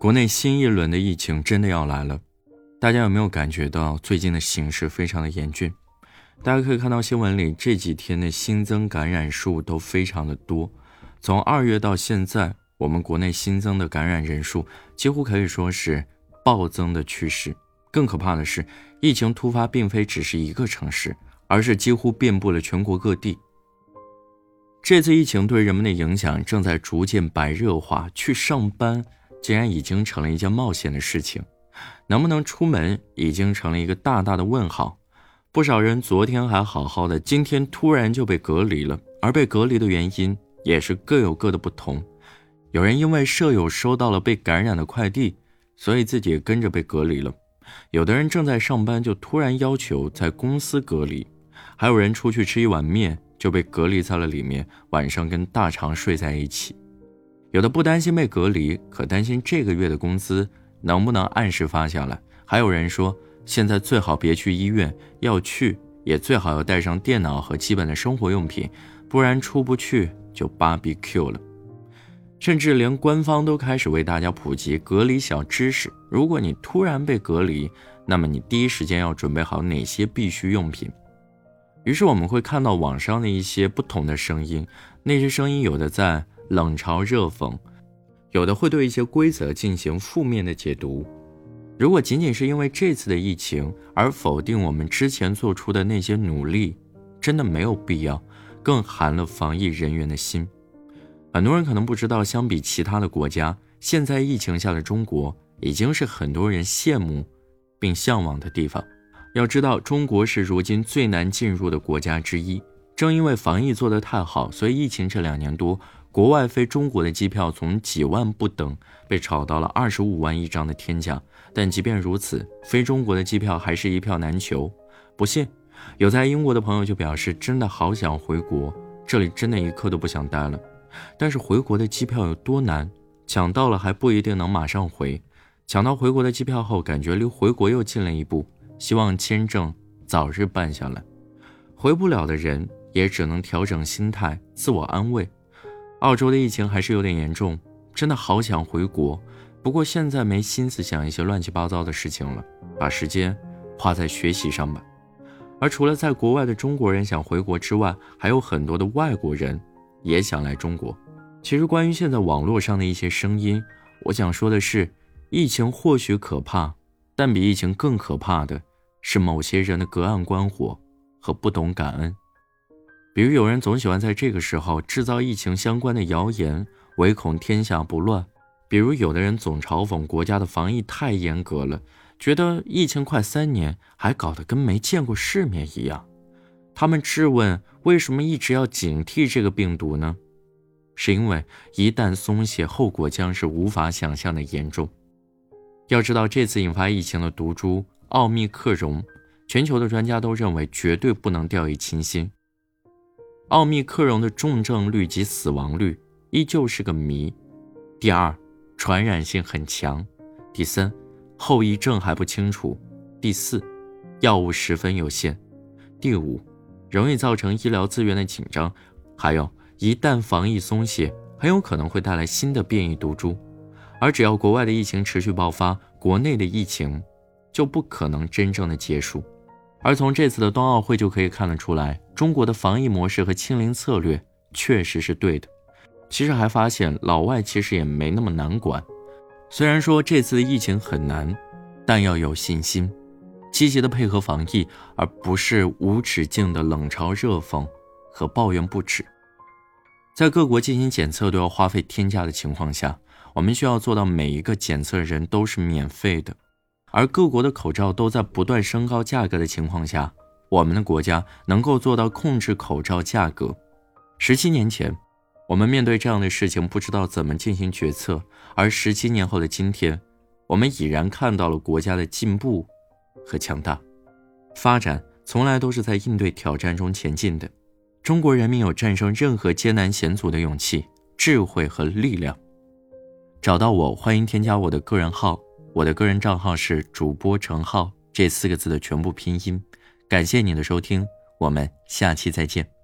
国内新一轮的疫情真的要来了，大家有没有感觉到最近的形势非常的严峻？大家可以看到新闻里这几天的新增感染数都非常的多，从二月到现在，我们国内新增的感染人数几乎可以说是暴增的趋势。更可怕的是，疫情突发并非只是一个城市，而是几乎遍布了全国各地。这次疫情对人们的影响正在逐渐白热化，去上班。竟然已经成了一件冒险的事情，能不能出门已经成了一个大大的问号。不少人昨天还好好的，今天突然就被隔离了，而被隔离的原因也是各有各的不同。有人因为舍友收到了被感染的快递，所以自己也跟着被隔离了；有的人正在上班，就突然要求在公司隔离；还有人出去吃一碗面就被隔离在了里面，晚上跟大肠睡在一起。有的不担心被隔离，可担心这个月的工资能不能按时发下来。还有人说，现在最好别去医院，要去也最好要带上电脑和基本的生活用品，不然出不去就芭比 Q 了。甚至连官方都开始为大家普及隔离小知识。如果你突然被隔离，那么你第一时间要准备好哪些必需用品。于是我们会看到网上的一些不同的声音，那些声音有的在。冷嘲热讽，有的会对一些规则进行负面的解读。如果仅仅是因为这次的疫情而否定我们之前做出的那些努力，真的没有必要，更寒了防疫人员的心。很多人可能不知道，相比其他的国家，现在疫情下的中国已经是很多人羡慕并向往的地方。要知道，中国是如今最难进入的国家之一。正因为防疫做得太好，所以疫情这两年多。国外飞中国的机票从几万不等被炒到了二十五万一张的天价，但即便如此，飞中国的机票还是一票难求。不信，有在英国的朋友就表示，真的好想回国，这里真的一刻都不想待了。但是回国的机票有多难，抢到了还不一定能马上回。抢到回国的机票后，感觉离回国又近了一步，希望签证早日办下来。回不了的人也只能调整心态，自我安慰。澳洲的疫情还是有点严重，真的好想回国，不过现在没心思想一些乱七八糟的事情了，把时间花在学习上吧。而除了在国外的中国人想回国之外，还有很多的外国人也想来中国。其实关于现在网络上的一些声音，我想说的是，疫情或许可怕，但比疫情更可怕的是某些人的隔岸观火和不懂感恩。比如有人总喜欢在这个时候制造疫情相关的谣言，唯恐天下不乱；比如有的人总嘲讽国家的防疫太严格了，觉得疫情快三年还搞得跟没见过世面一样。他们质问为什么一直要警惕这个病毒呢？是因为一旦松懈，后果将是无法想象的严重。要知道，这次引发疫情的毒株奥密克戎，全球的专家都认为绝对不能掉以轻心。奥密克戎的重症率及死亡率依旧是个谜。第二，传染性很强。第三，后遗症还不清楚。第四，药物十分有限。第五，容易造成医疗资源的紧张。还有，一旦防疫松懈，很有可能会带来新的变异毒株。而只要国外的疫情持续爆发，国内的疫情就不可能真正的结束。而从这次的冬奥会就可以看得出来，中国的防疫模式和清零策略确实是对的。其实还发现老外其实也没那么难管。虽然说这次的疫情很难，但要有信心，积极的配合防疫，而不是无止境的冷嘲热讽和抱怨不止。在各国进行检测都要花费天价的情况下，我们需要做到每一个检测人都是免费的。而各国的口罩都在不断升高价格的情况下，我们的国家能够做到控制口罩价格。十七年前，我们面对这样的事情不知道怎么进行决策，而十七年后的今天，我们已然看到了国家的进步和强大。发展从来都是在应对挑战中前进的。中国人民有战胜任何艰难险阻的勇气、智慧和力量。找到我，欢迎添加我的个人号。我的个人账号是主播程浩，这四个字的全部拼音。感谢你的收听，我们下期再见。